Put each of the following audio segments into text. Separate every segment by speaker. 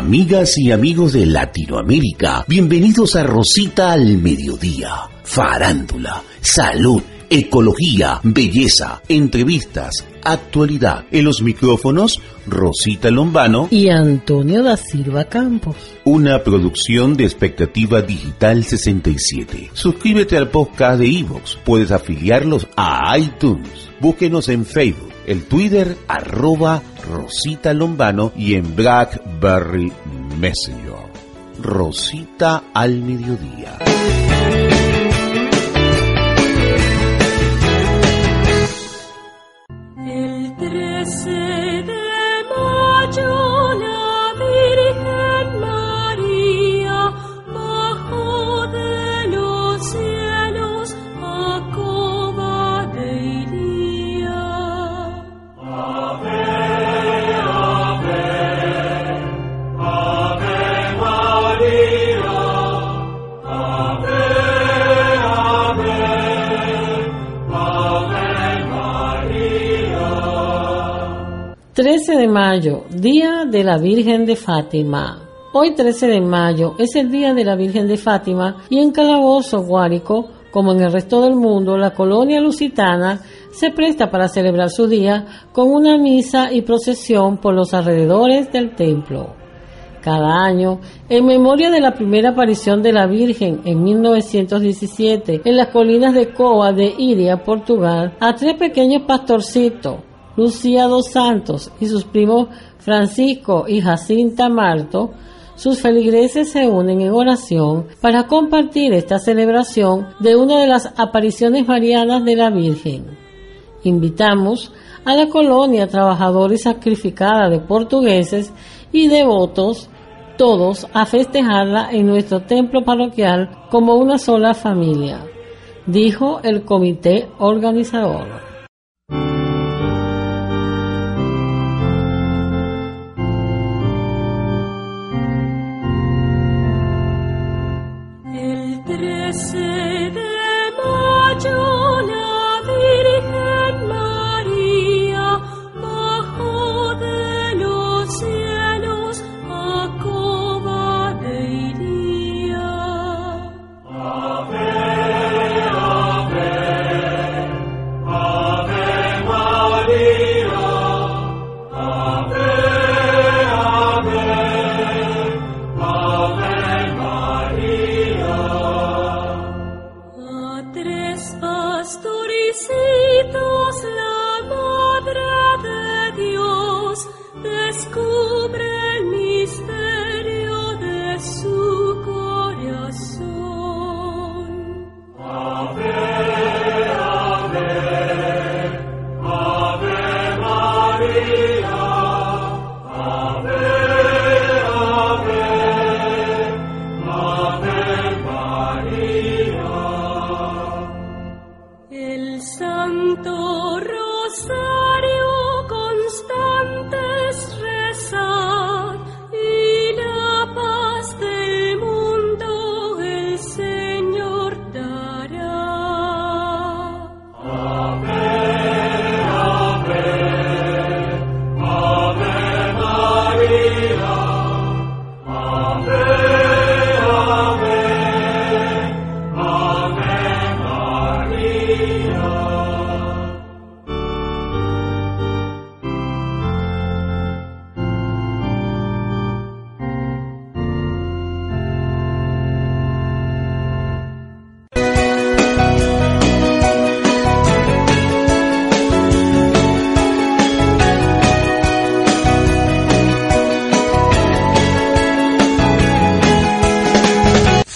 Speaker 1: Amigas y amigos de Latinoamérica, bienvenidos a Rosita al Mediodía. Farándula, salud, ecología, belleza, entrevistas, actualidad. En los micrófonos, Rosita Lombano
Speaker 2: y Antonio da Silva Campos.
Speaker 1: Una producción de Expectativa Digital 67. Suscríbete al podcast de Evox. Puedes afiliarlos a iTunes. Búsquenos en Facebook, el Twitter arroba Rosita Lombano y en Blackberry Messenger. Rosita al mediodía.
Speaker 3: 13 de mayo,
Speaker 2: Día de la Virgen de Fátima. Hoy 13 de mayo es el Día de la Virgen de Fátima y en Calabozo, Guárico, como en el resto del mundo, la colonia lusitana se presta para celebrar su día con una misa y procesión por los alrededores del templo. Cada año, en memoria de la primera aparición de la Virgen en 1917 en las colinas de Coa de Iria, Portugal, a tres pequeños pastorcitos, Lucía dos Santos y sus primos Francisco y Jacinta Marto, sus feligreses se unen en oración para compartir esta celebración de una de las apariciones marianas de la Virgen. Invitamos a la colonia trabajadora y sacrificada de portugueses y devotos, todos a festejarla en nuestro templo parroquial como una sola familia, dijo el comité organizador.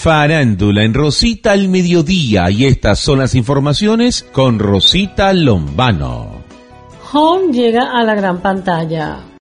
Speaker 1: Farándula en Rosita al mediodía y estas son las informaciones con Rosita Lombano.
Speaker 2: Home llega a la gran pantalla.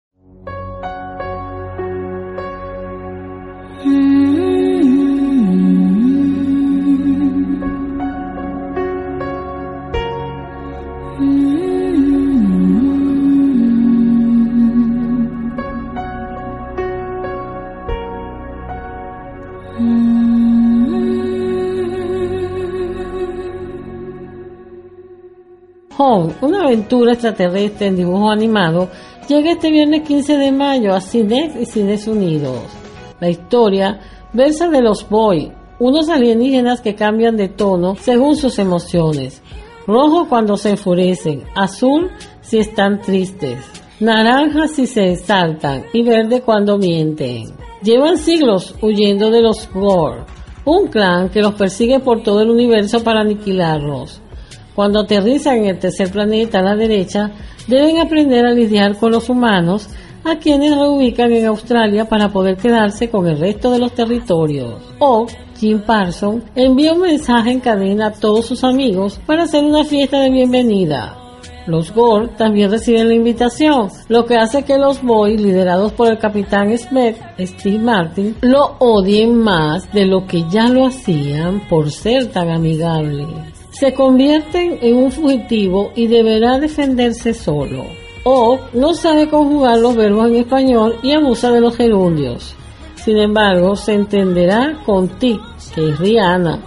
Speaker 2: Aventura extraterrestre en dibujo animado, llega este viernes 15 de mayo a Cinex y Cines Unidos. La historia versa de los Boy, unos alienígenas que cambian de tono según sus emociones. Rojo cuando se enfurecen, azul si están tristes, naranja si se exaltan y verde cuando mienten. Llevan siglos huyendo de los Gore, un clan que los persigue por todo el universo para aniquilarlos. Cuando aterrizan en el tercer planeta a la derecha, deben aprender a lidiar con los humanos, a quienes reubican en Australia para poder quedarse con el resto de los territorios. O Jim Parson envía un mensaje en cadena a todos sus amigos para hacer una fiesta de bienvenida. Los Gore también reciben la invitación, lo que hace que los Boys, liderados por el capitán Smith, Steve Martin, lo odien más de lo que ya lo hacían por ser tan amigable se convierten en un fugitivo y deberá defenderse solo. O no sabe conjugar los verbos en español y abusa de los gerundios. Sin embargo, se entenderá con Tic, que es Rihanna,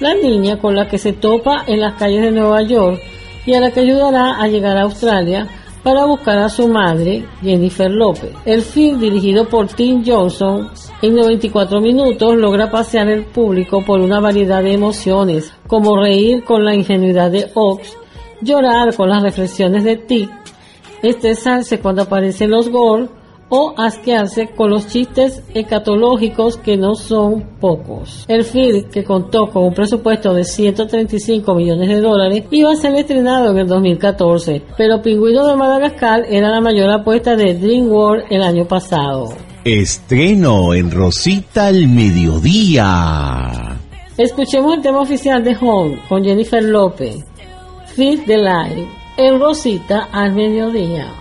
Speaker 2: la niña con la que se topa en las calles de Nueva York y a la que ayudará a llegar a Australia para buscar a su madre, Jennifer López. El film, dirigido por Tim Johnson, en 94 minutos logra pasear el público por una variedad de emociones, como reír con la ingenuidad de Ox, llorar con las reflexiones de Tick, estresarse cuando aparecen los Gore o asquearse con los chistes escatológicos que no son pocos. El film, que contó con un presupuesto de 135 millones de dólares, iba a ser estrenado en el 2014, pero Pingüino de Madagascar era la mayor apuesta de DreamWorks el año pasado.
Speaker 1: Estreno en Rosita al mediodía.
Speaker 2: Escuchemos el tema oficial de Home con Jennifer López, Fifth the Light, en Rosita al mediodía.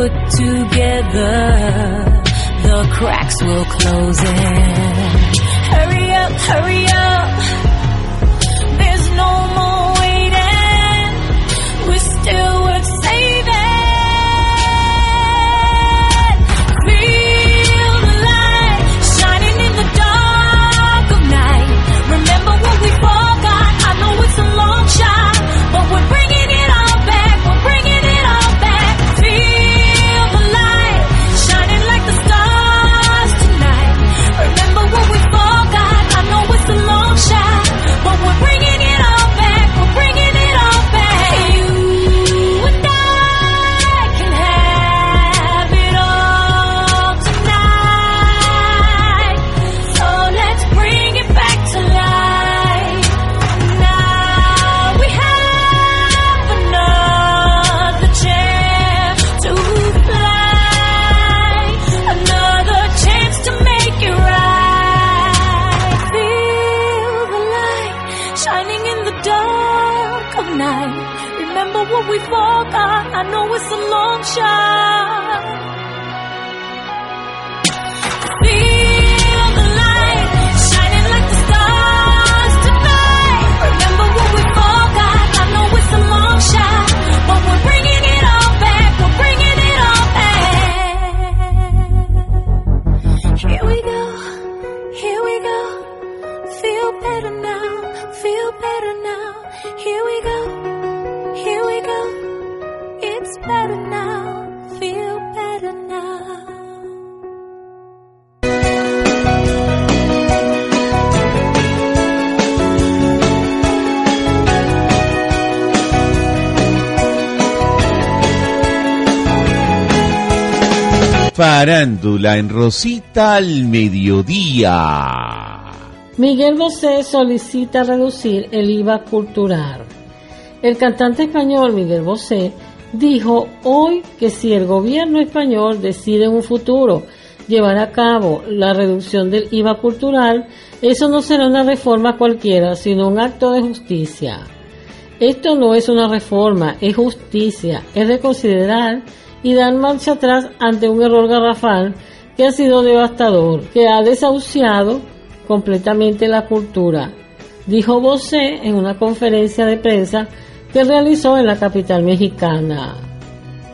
Speaker 4: Put together, the cracks will close in. Hurry up, hurry up.
Speaker 1: Farándula en Rosita al mediodía.
Speaker 2: Miguel Bosé solicita reducir el IVA cultural. El cantante español Miguel Bosé dijo hoy que si el gobierno español decide en un futuro llevar a cabo la reducción del IVA cultural, eso no será una reforma cualquiera, sino un acto de justicia. Esto no es una reforma, es justicia, es reconsiderar y dar marcha atrás ante un error garrafal que ha sido devastador, que ha desahuciado completamente la cultura, dijo Bosé en una conferencia de prensa que realizó en la capital mexicana.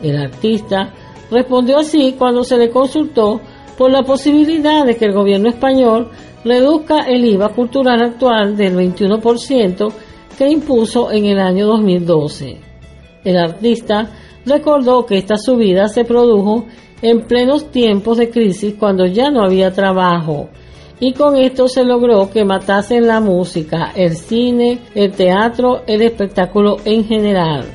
Speaker 2: El artista respondió así cuando se le consultó por la posibilidad de que el gobierno español reduzca el IVA cultural actual del 21% que impuso en el año 2012. El artista recordó que esta subida se produjo en plenos tiempos de crisis cuando ya no había trabajo y con esto se logró que matasen la música, el cine, el teatro, el espectáculo en general.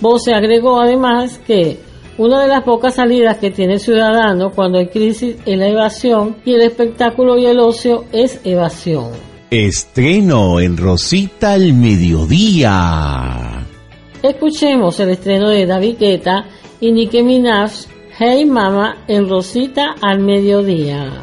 Speaker 2: Bose agregó además que una de las pocas salidas que tiene el ciudadano cuando hay crisis es la evasión y el espectáculo y el ocio es evasión.
Speaker 1: Estreno en Rosita al mediodía.
Speaker 2: Escuchemos el estreno de David Guetta y Nicki Minaj, Hey Mama, en Rosita al mediodía.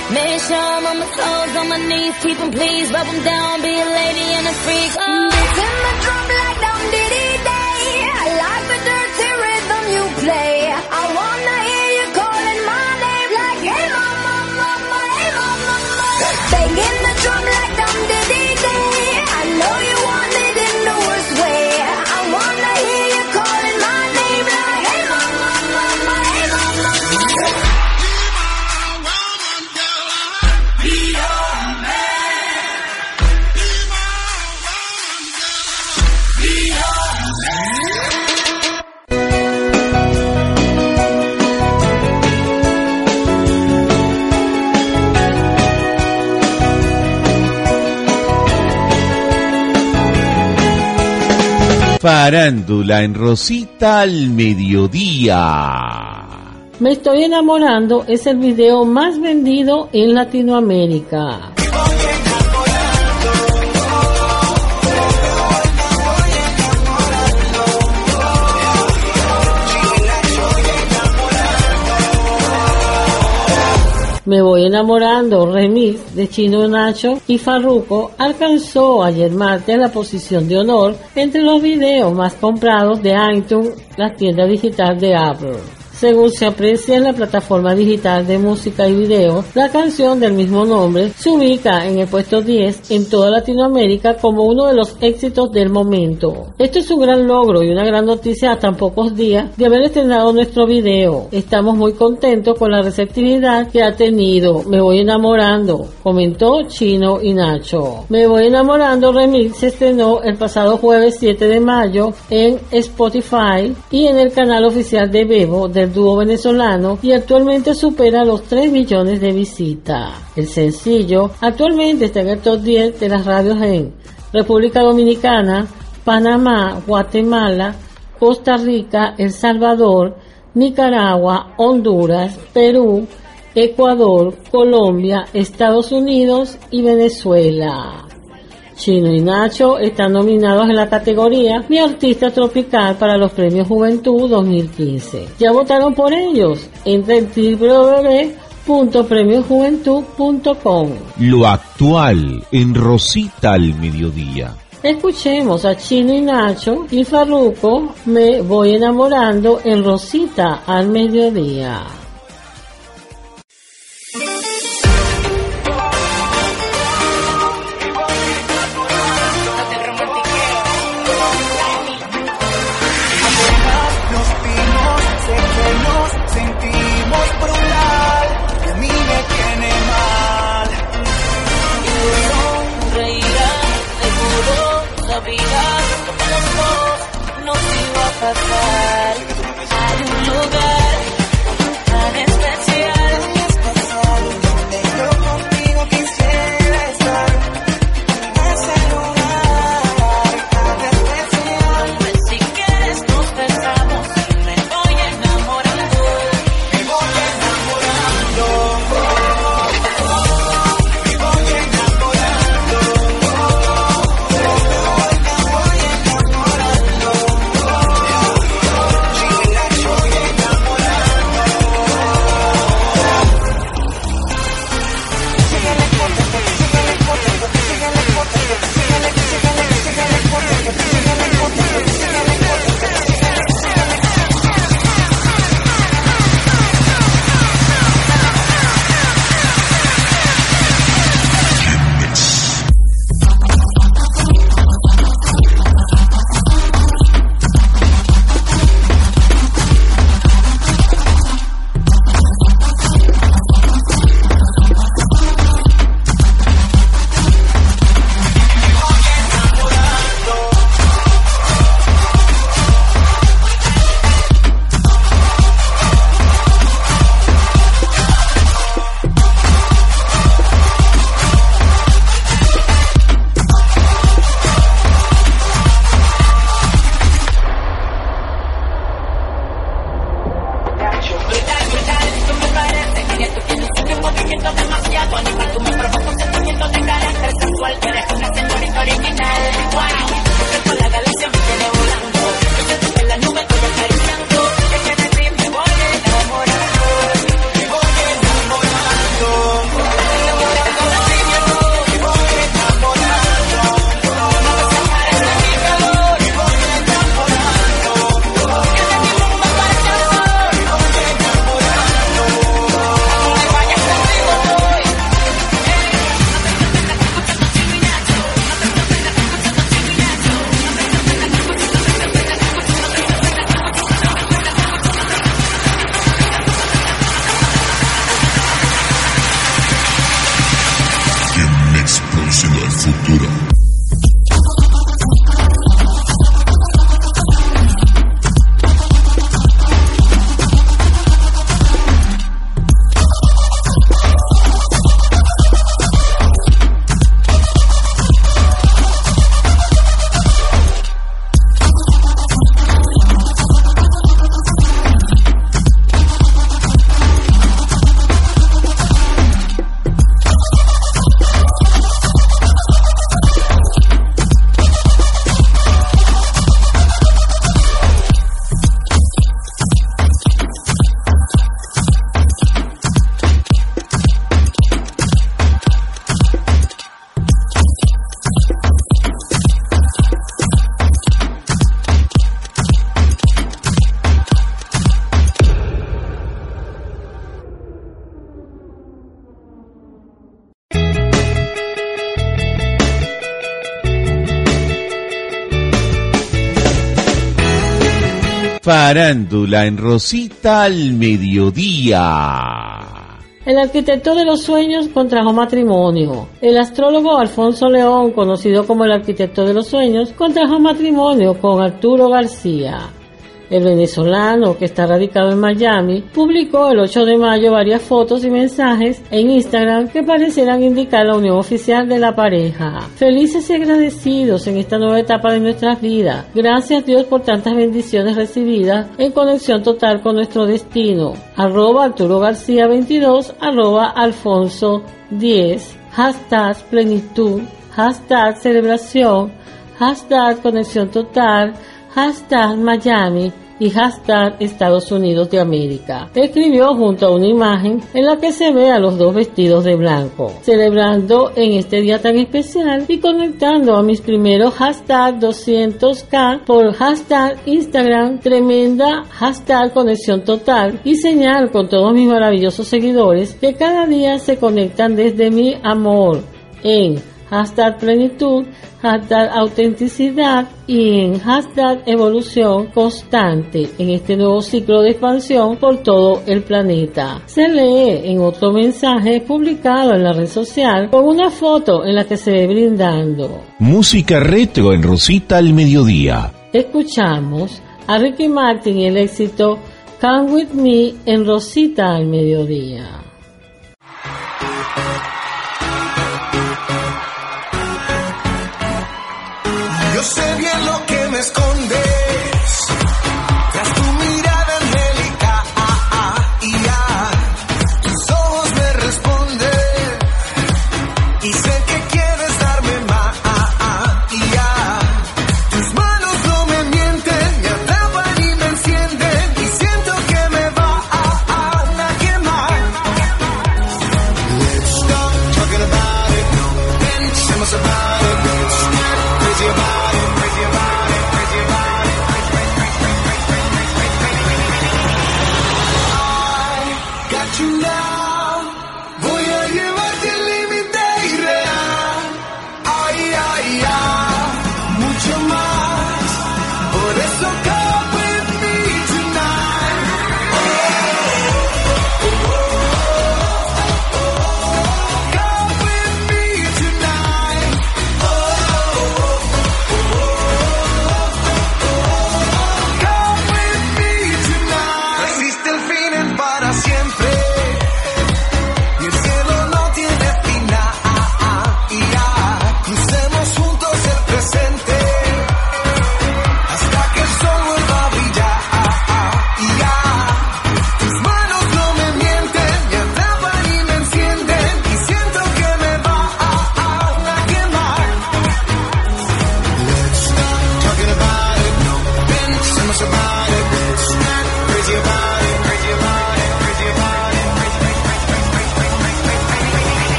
Speaker 4: Man, sure I'm on my toes, on my knees, keep them please, rub them down, be a lady and a freak. Oh. It's in the drum like down diddy day. I like the dirty rhythm you play.
Speaker 1: Farándula en Rosita al mediodía.
Speaker 2: Me estoy enamorando es el video más vendido en Latinoamérica. Me voy enamorando, remix de Chino Nacho y Farruko alcanzó ayer martes la posición de honor entre los videos más comprados de iTunes, la tienda digital de Apple. Según se aprecia en la plataforma digital de música y video, la canción del mismo nombre se ubica en el puesto 10 en toda Latinoamérica como uno de los éxitos del momento. Esto es un gran logro y una gran noticia a tan pocos días de haber estrenado nuestro video. Estamos muy contentos con la receptividad que ha tenido. Me voy enamorando, comentó Chino y Nacho. Me voy enamorando remix se estrenó el pasado jueves 7 de mayo en Spotify y en el canal oficial de Bebo del dúo venezolano y actualmente supera los 3 millones de visitas. El sencillo actualmente está en el top 10 de las radios en República Dominicana, Panamá, Guatemala, Costa Rica, El Salvador, Nicaragua, Honduras, Perú, Ecuador, Colombia, Estados Unidos y Venezuela. Chino y Nacho están nominados en la categoría Mi Artista Tropical para los Premios Juventud 2015. ¿Ya votaron por ellos? Entra en www.premiosjuventud.com.
Speaker 1: Lo actual en Rosita al mediodía.
Speaker 2: Escuchemos a Chino y Nacho y Farruko Me voy enamorando en Rosita al mediodía.
Speaker 4: Iba
Speaker 1: Farándula en Rosita al mediodía.
Speaker 2: El arquitecto de los sueños contrajo matrimonio. El astrólogo Alfonso León, conocido como el arquitecto de los sueños, contrajo matrimonio con Arturo García. El venezolano, que está radicado en Miami, publicó el 8 de mayo varias fotos y mensajes en Instagram que parecieran indicar la unión oficial de la pareja. Felices y agradecidos en esta nueva etapa de nuestras vidas. Gracias Dios por tantas bendiciones recibidas en conexión total con nuestro destino. Arroba Arturo García 22, arroba Alfonso 10, hashtag plenitud, hashtag celebración, hashtag conexión total, hashtag Miami y hashtag Estados Unidos de América. Escribió junto a una imagen en la que se ve a los dos vestidos de blanco, celebrando en este día tan especial y conectando a mis primeros hashtag 200k por hashtag Instagram, tremenda hashtag conexión total y señal con todos mis maravillosos seguidores que cada día se conectan desde mi amor en hashtag plenitud, hashtag autenticidad y en hashtag evolución constante en este nuevo ciclo de expansión por todo el planeta. Se lee en otro mensaje publicado en la red social con una foto en la que se ve brindando.
Speaker 1: Música retro en Rosita al mediodía.
Speaker 2: Escuchamos a Ricky Martin y el éxito Come With Me en Rosita al mediodía.
Speaker 5: Sé bien lo que me escondes.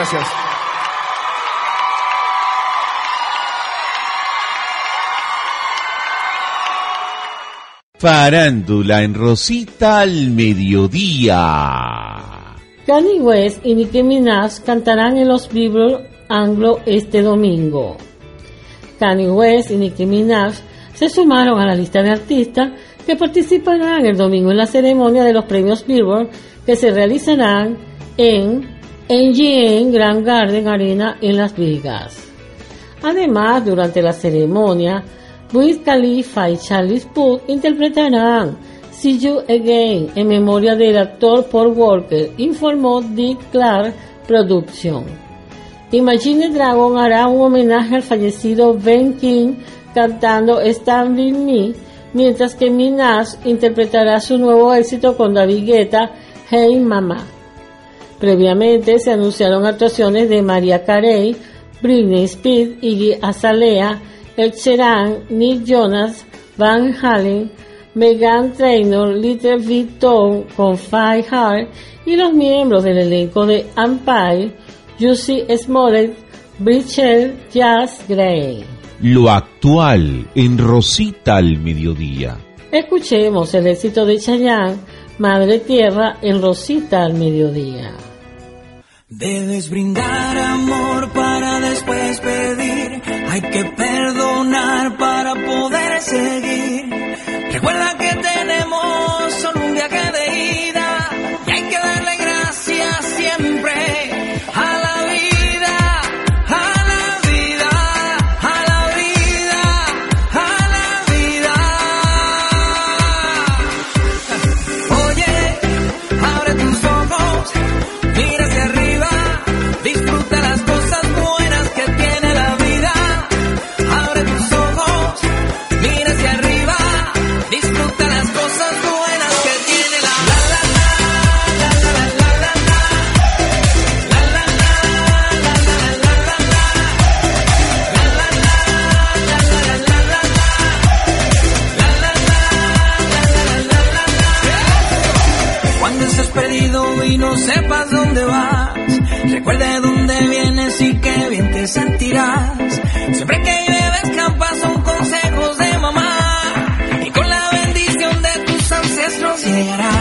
Speaker 6: Gracias.
Speaker 1: Farándula en Rosita al mediodía.
Speaker 2: Kanye West y Nicki Minaj cantarán en los Billboard Anglo este domingo. Kanye West y Nicki Minaj se sumaron a la lista de artistas que participarán el domingo en la ceremonia de los premios Billboard que se realizarán en NGN Grand Garden Arena en Las Vegas. Además, durante la ceremonia, Wiz Khalifa y Charlie Puth interpretarán See You Again en memoria del actor Paul Walker, informó Dick Clark Production. Imagine Dragon hará un homenaje al fallecido Ben King cantando Stand With Me, mientras que Minaj interpretará su nuevo éxito con David Guetta, Hey Mama. Previamente se anunciaron actuaciones de Maria Carey, Britney Spears, Iggy Azalea, Ed Sheeran, Nick Jonas, Van Halen, Megan Trainor, Little Victor con Five Heart y los miembros del elenco de Empire, Jussie Smollett, Bridget Jazz Gray.
Speaker 1: Lo actual en Rosita al mediodía.
Speaker 2: Escuchemos el éxito de Chayanne, Madre Tierra, en Rosita al mediodía.
Speaker 7: Debes brindar amor para después pedir. Hay que perdonar para poder seguir. Bien te sentirás. Siempre que llueve escampa son consejos de mamá y con la bendición de tus ancestros llegarás.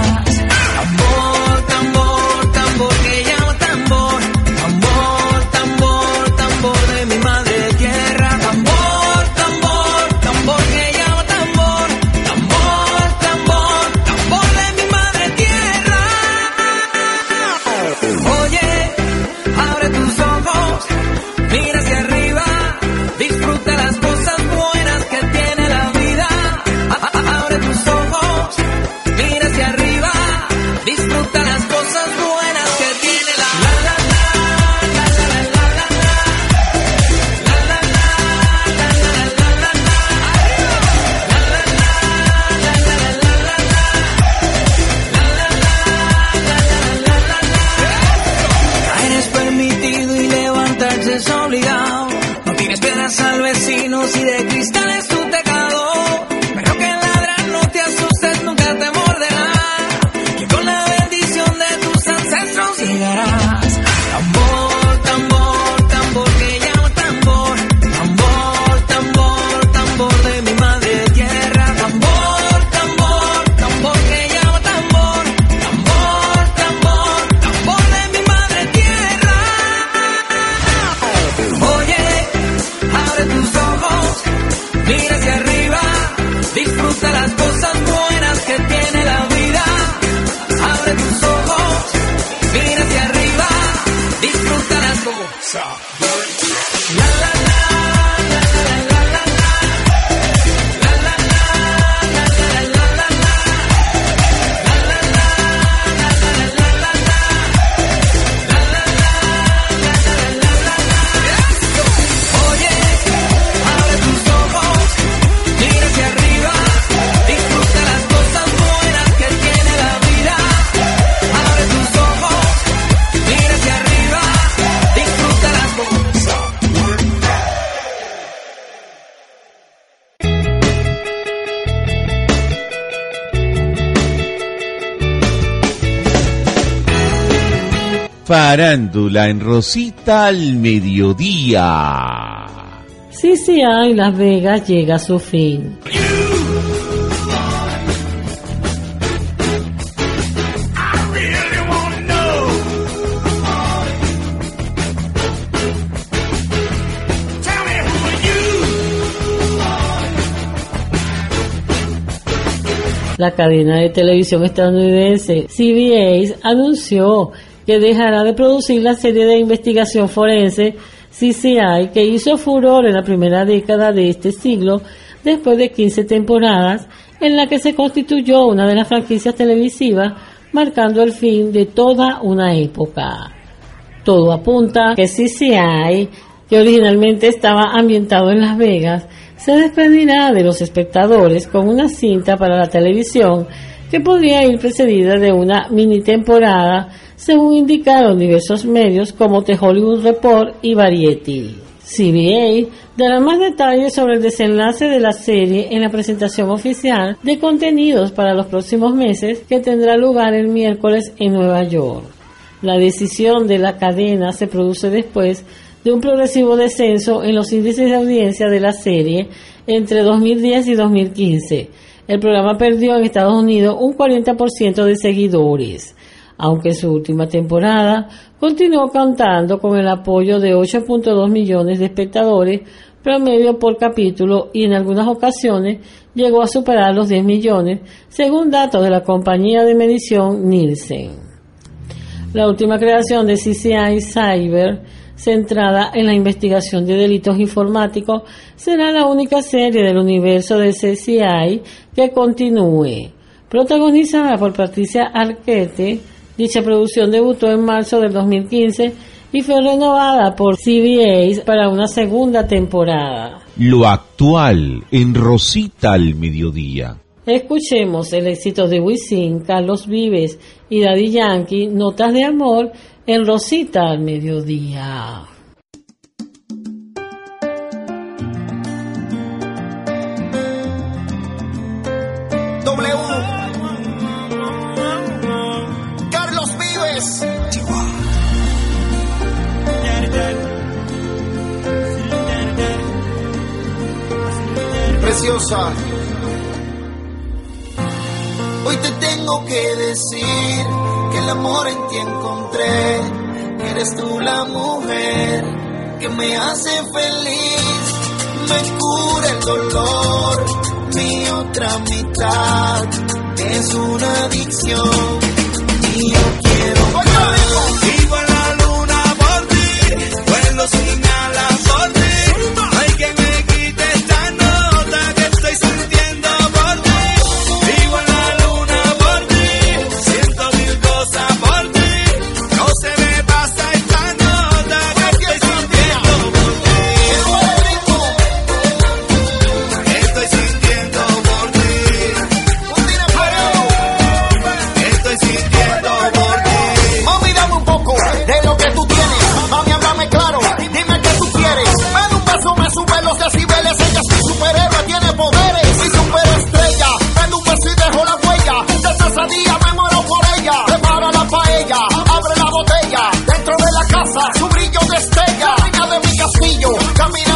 Speaker 1: Farándula en Rosita al mediodía.
Speaker 2: Sí, sí, hay, Las Vegas llega a su fin. La cadena de televisión estadounidense CBS anunció que dejará de producir la serie de investigación forense CCI que hizo furor en la primera década de este siglo después de 15 temporadas en la que se constituyó una de las franquicias televisivas marcando el fin de toda una época. Todo apunta que CCI, que originalmente estaba ambientado en Las Vegas, se despedirá de los espectadores con una cinta para la televisión que podría ir precedida de una mini temporada, según indicaron diversos medios como The Hollywood Report y Variety. CBA dará más detalles sobre el desenlace de la serie en la presentación oficial de contenidos para los próximos meses que tendrá lugar el miércoles en Nueva York. La decisión de la cadena se produce después de un progresivo descenso en los índices de audiencia de la serie entre 2010 y 2015. El programa perdió en Estados Unidos un 40% de seguidores, aunque su última temporada continuó contando con el apoyo de 8.2 millones de espectadores promedio por capítulo y en algunas ocasiones llegó a superar los 10 millones, según datos de la compañía de medición Nielsen. La última creación de CCI Cyber centrada en la investigación de delitos informáticos, será la única serie del universo de CCI que continúe. Protagonizada por Patricia Arquette, dicha producción debutó en marzo del 2015 y fue renovada por CBS para una segunda temporada.
Speaker 1: Lo actual en Rosita al mediodía.
Speaker 2: Escuchemos el éxito de Wisin, Carlos Vives y Daddy Yankee, Notas de Amor, en Rosita al mediodía.
Speaker 8: Hoy te tengo que decir que el amor en ti encontré. que Eres tú la mujer que me hace feliz, me cura el dolor. Mi otra mitad es una adicción y yo quiero.
Speaker 9: Vivo en la luna por ti, vuelo sin
Speaker 8: su brillo destella. Reina de mi castillo. Caminando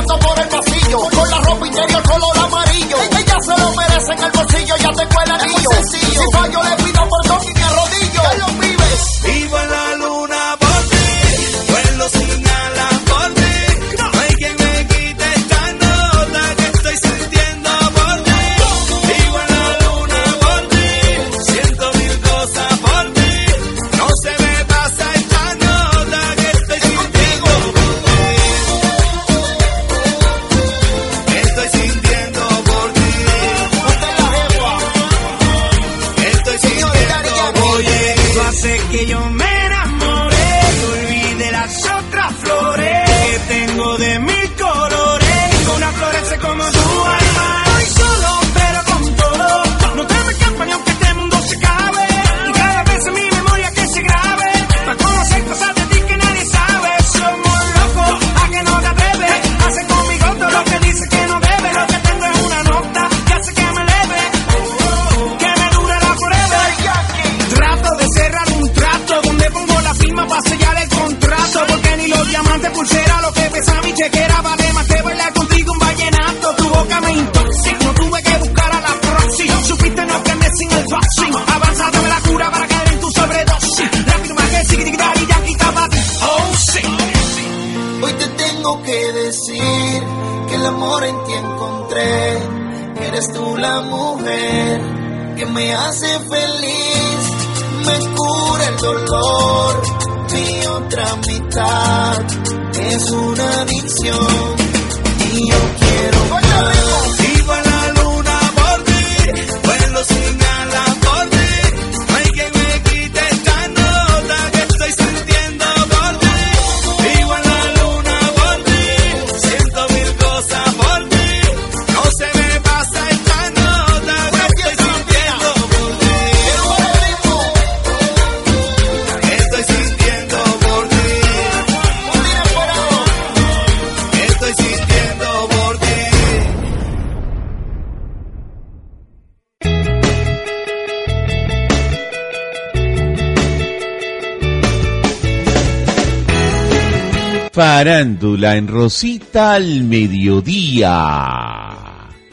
Speaker 1: Farándula en Rosita al mediodía.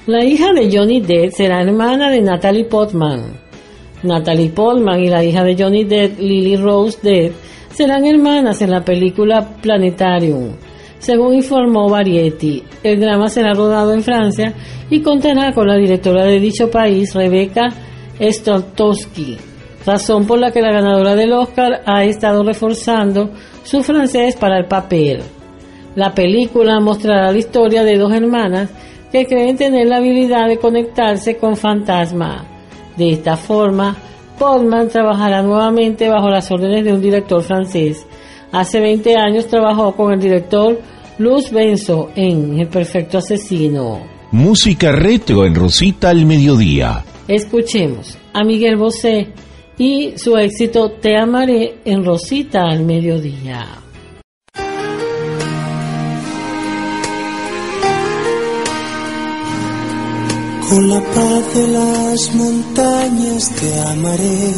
Speaker 2: La hija de Johnny Depp será hermana de Natalie Portman. Natalie Portman y la hija de Johnny Depp, Lily Rose Depp, serán hermanas en la película Planetarium. Según informó Variety, el drama será rodado en Francia y contará con la directora de dicho país, Rebecca Stoltowski, razón por la que la ganadora del Oscar ha estado reforzando su francés para el papel. La película mostrará la historia de dos hermanas que creen tener la habilidad de conectarse con fantasma. De esta forma, Portman trabajará nuevamente bajo las órdenes de un director francés. Hace 20 años trabajó con el director Luz Benzo en El Perfecto Asesino.
Speaker 1: Música retro en Rosita al mediodía.
Speaker 2: Escuchemos a Miguel Bosé y su éxito Te amaré en Rosita al mediodía.
Speaker 10: Con la paz de las montañas te amaré.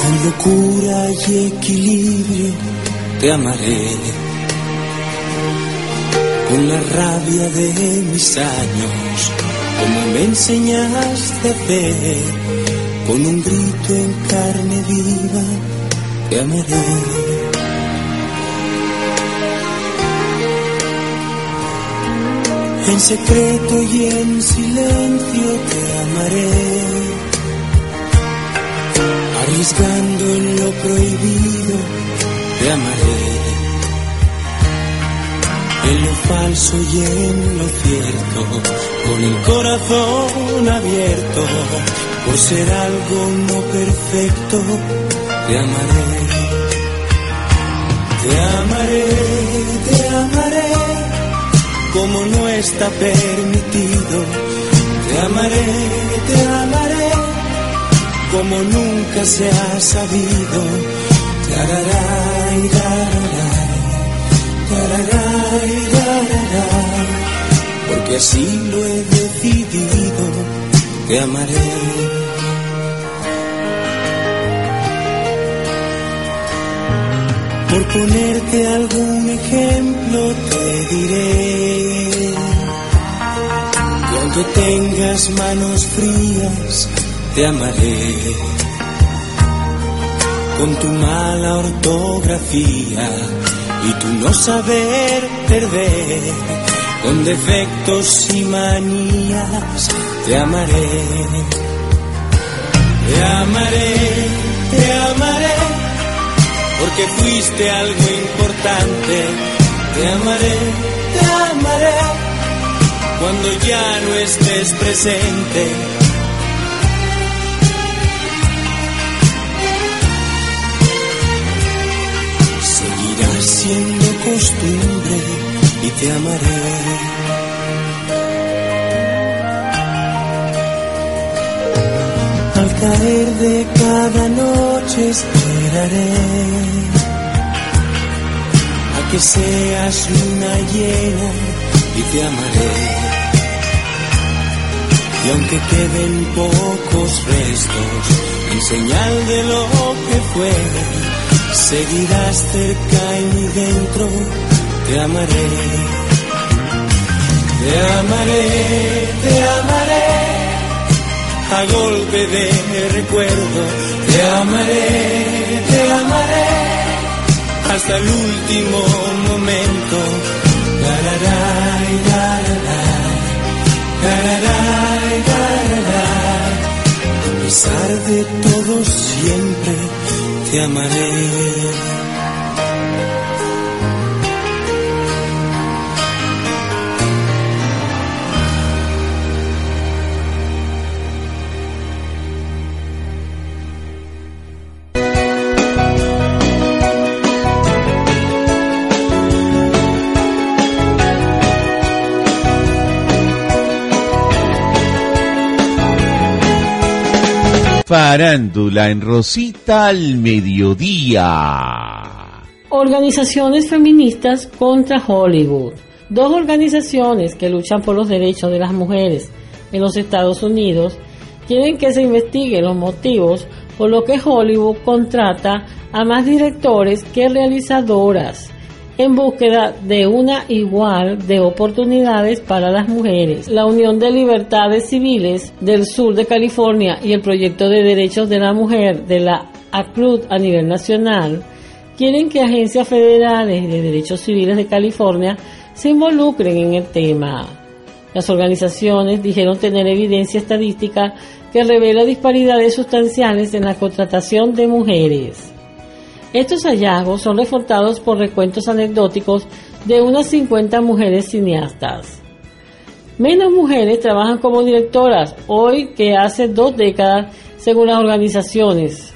Speaker 10: Con locura y equilibrio te amaré. Con la rabia de mis años, como me enseñaste a hacer. Con un grito en carne viva te amaré. En secreto y en silencio te amaré, arriesgando en lo prohibido te amaré, en lo falso y en lo cierto, con el corazón abierto, por ser algo no perfecto, te amaré, te amaré, te amaré como no está permitido. Te amaré, te amaré, como nunca se ha sabido. Tararay, tararay, tararay, porque así lo he decidido. Te amaré. Por ponerte algún ejemplo te diré aunque tengas manos frías te amaré con tu mala ortografía y tu no saber perder con defectos y manías te amaré te amaré te amaré porque fuiste algo importante. Te amaré, te amaré, cuando ya no estés presente. Seguirá siendo costumbre y te amaré. Al caer de cada noche esperaré a que seas luna llena y te amaré. Y aunque queden pocos restos en señal de lo que fue, seguirás cerca y mi dentro, te amaré. Te amaré, te amaré a golpe de recuerdo. Te amaré, te amaré hasta el último momento. A pesar de todo siempre te amaré.
Speaker 1: Farándula en Rosita al mediodía.
Speaker 2: Organizaciones feministas contra Hollywood. Dos organizaciones que luchan por los derechos de las mujeres en los Estados Unidos quieren que se investigue los motivos por los que Hollywood contrata a más directores que realizadoras en búsqueda de una igual de oportunidades para las mujeres. La Unión de Libertades Civiles del Sur de California y el Proyecto de Derechos de la Mujer de la ACLUD a nivel nacional quieren que agencias federales de derechos civiles de California se involucren en el tema. Las organizaciones dijeron tener evidencia estadística que revela disparidades sustanciales en la contratación de mujeres. Estos hallazgos son reforzados por recuentos anecdóticos de unas 50 mujeres cineastas. Menos mujeres trabajan como directoras hoy que hace dos décadas, según las organizaciones.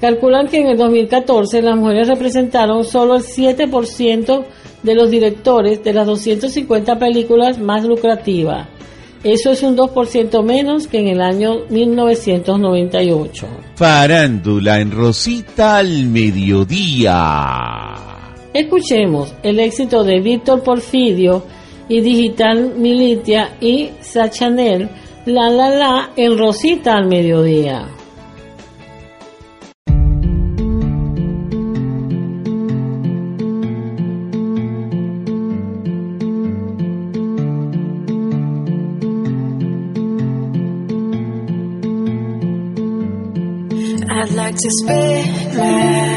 Speaker 2: Calculan que en el 2014 las mujeres representaron solo el 7% de los directores de las 250 películas más lucrativas. Eso es un 2% menos que en el año 1998.
Speaker 1: Farándula en Rosita al mediodía.
Speaker 2: Escuchemos el éxito de Víctor Porfidio y Digital Militia y Sachanel, La La La en Rosita al mediodía.
Speaker 11: it's been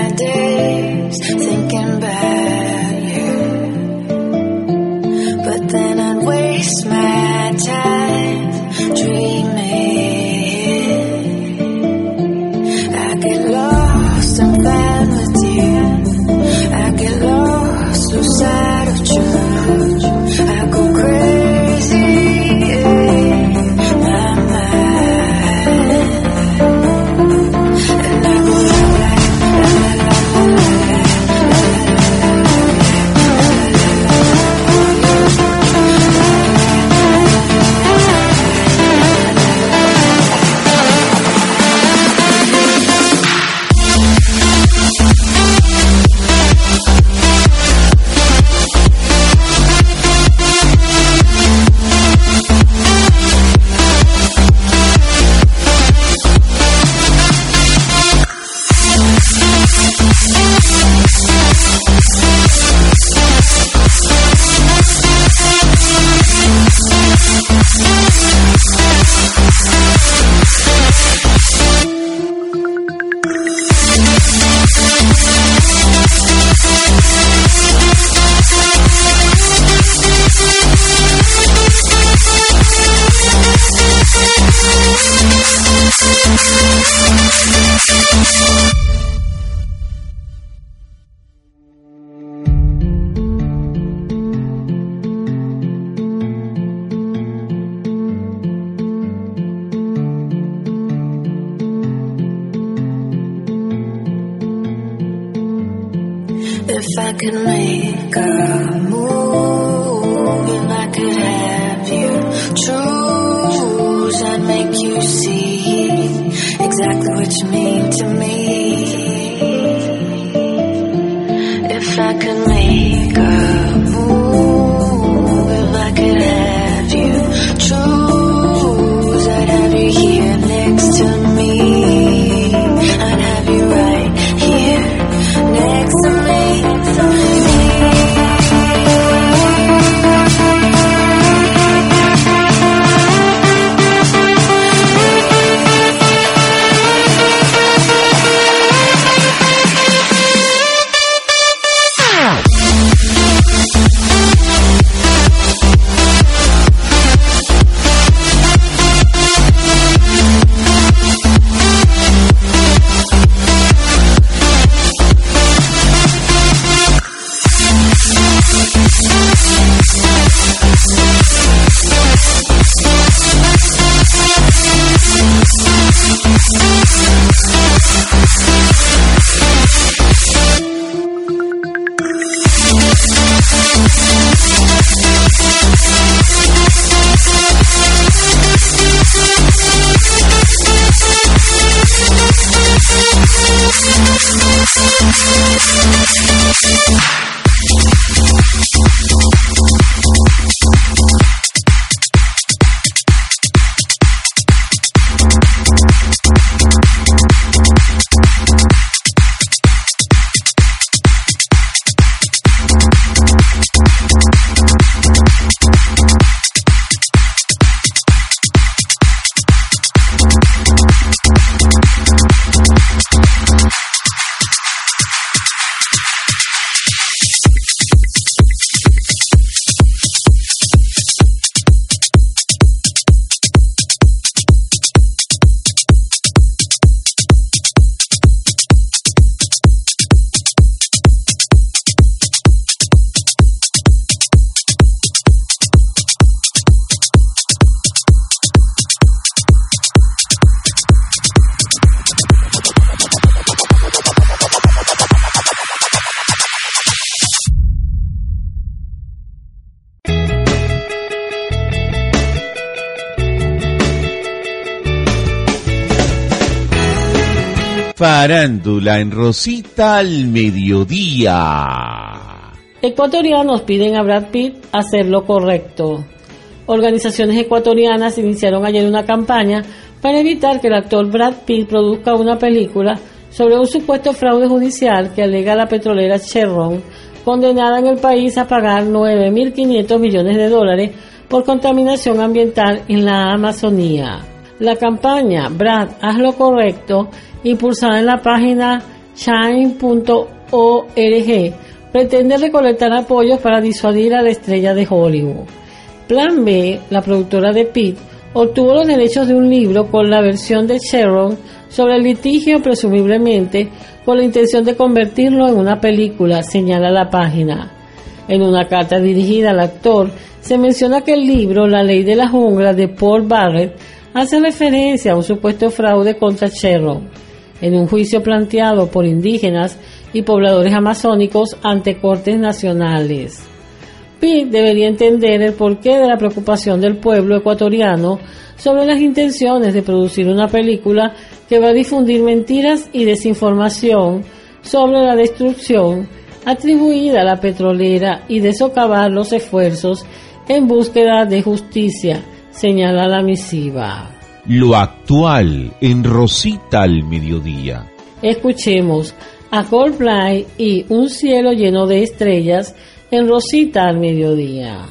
Speaker 1: Farándula en Rosita al mediodía.
Speaker 2: Ecuatorianos piden a Brad Pitt hacer lo correcto. Organizaciones ecuatorianas iniciaron ayer una campaña para evitar que el actor Brad Pitt produzca una película sobre un supuesto fraude judicial que alega la petrolera Chevron, condenada en el país a pagar 9.500 millones de dólares por contaminación ambiental en la Amazonía. La campaña Brad, haz lo correcto, impulsada en la página shine.org, pretende recolectar apoyos para disuadir a la estrella de Hollywood. Plan B, la productora de Pitt, obtuvo los derechos de un libro con la versión de Sharon sobre el litigio presumiblemente con la intención de convertirlo en una película, señala la página. En una carta dirigida al actor, se menciona que el libro La ley de la jungla de Paul Barrett hace referencia a un supuesto fraude contra Sharon en un juicio planteado por indígenas y pobladores amazónicos ante cortes nacionales. Pitt debería entender el porqué de la preocupación del pueblo ecuatoriano sobre las intenciones de producir una película que va a difundir mentiras y desinformación sobre la destrucción atribuida a la petrolera y de socavar los esfuerzos en búsqueda de justicia, señala la misiva.
Speaker 1: Lo actual en Rosita al mediodía.
Speaker 2: Escuchemos a Coldplay y Un cielo lleno de estrellas en Rosita al mediodía.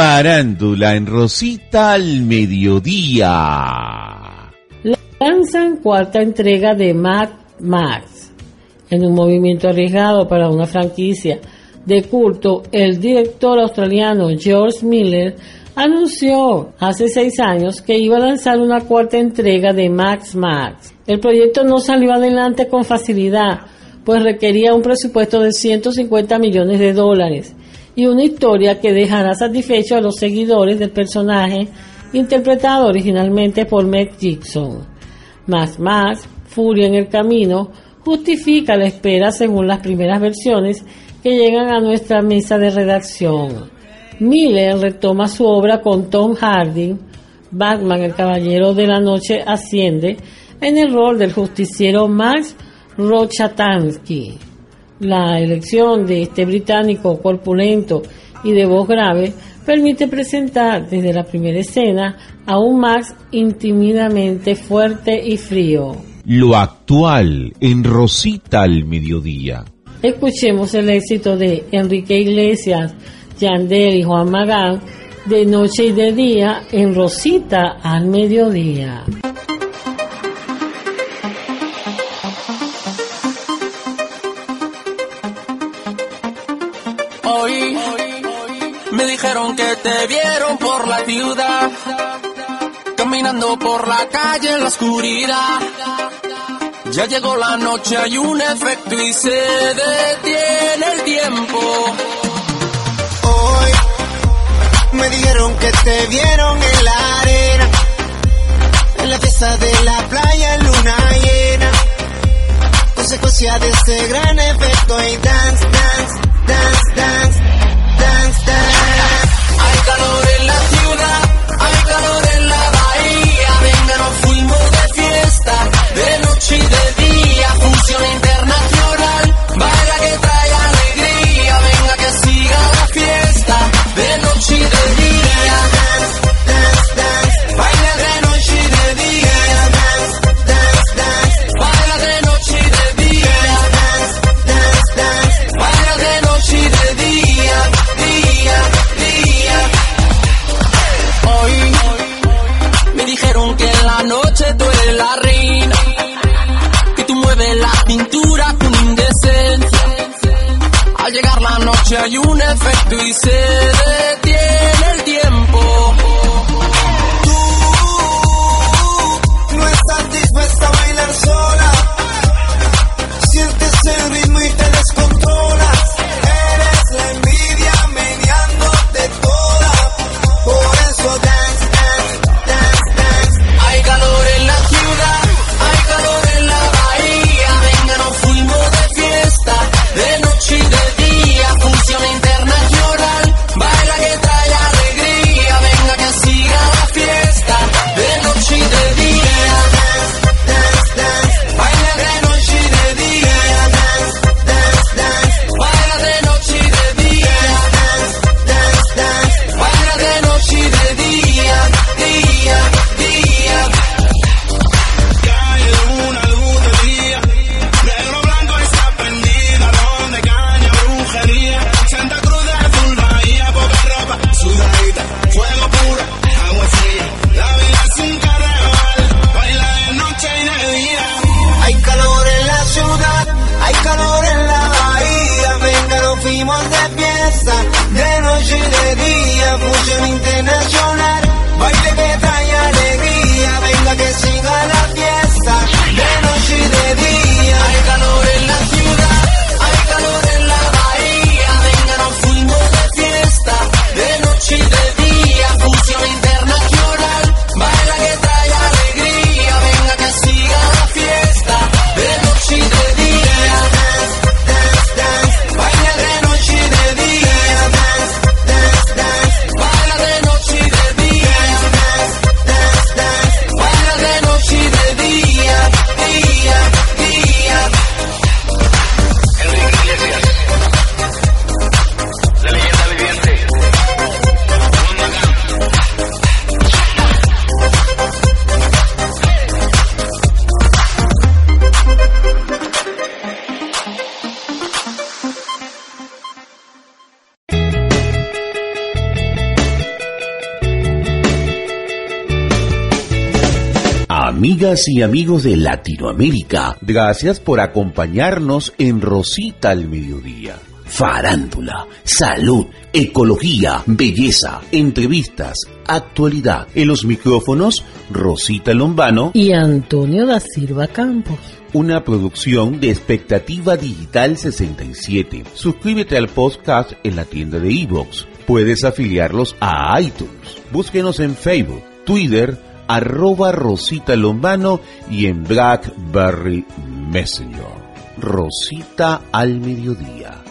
Speaker 1: Farándula en Rosita al mediodía.
Speaker 2: Lanzan cuarta entrega de Mad Max. En un movimiento arriesgado para una franquicia de culto, el director australiano George Miller anunció hace seis años que iba a lanzar una cuarta entrega de Max Max. El proyecto no salió adelante con facilidad, pues requería un presupuesto de 150 millones de dólares y una historia que dejará satisfecho a los seguidores del personaje interpretado originalmente por Meg Gibson. Más más, Furia en el Camino, justifica la espera según las primeras versiones que llegan a nuestra mesa de redacción. Miller retoma su obra con Tom Hardy, Batman, el Caballero de la Noche, asciende en el rol del justiciero Max Rochatansky. La elección de este británico corpulento y de voz grave permite presentar desde la primera escena a un Max intimidamente fuerte y frío.
Speaker 1: Lo actual en Rosita al mediodía.
Speaker 2: Escuchemos el éxito de Enrique Iglesias, Yandel y Juan Magán de noche y de día en Rosita al mediodía.
Speaker 12: Caminando por la calle en la oscuridad. Ya llegó la noche, hay un efecto y se detiene el tiempo.
Speaker 8: Hoy me dijeron que te vieron en la arena, en la fiesta de la playa en luna llena. Consecuencia de este gran efecto y dance, dance,
Speaker 1: Amigas y amigos de Latinoamérica, gracias por acompañarnos en Rosita al Mediodía. Farándula, salud, ecología, belleza, entrevistas, actualidad. En los micrófonos, Rosita Lombano
Speaker 2: y Antonio da Silva Campos.
Speaker 1: Una producción de Expectativa Digital 67. Suscríbete al podcast en la tienda de iVoox. Puedes afiliarlos a iTunes. Búsquenos en Facebook, Twitter, arroba Rosita Lombano y en Blackberry Messenger. Rosita al mediodía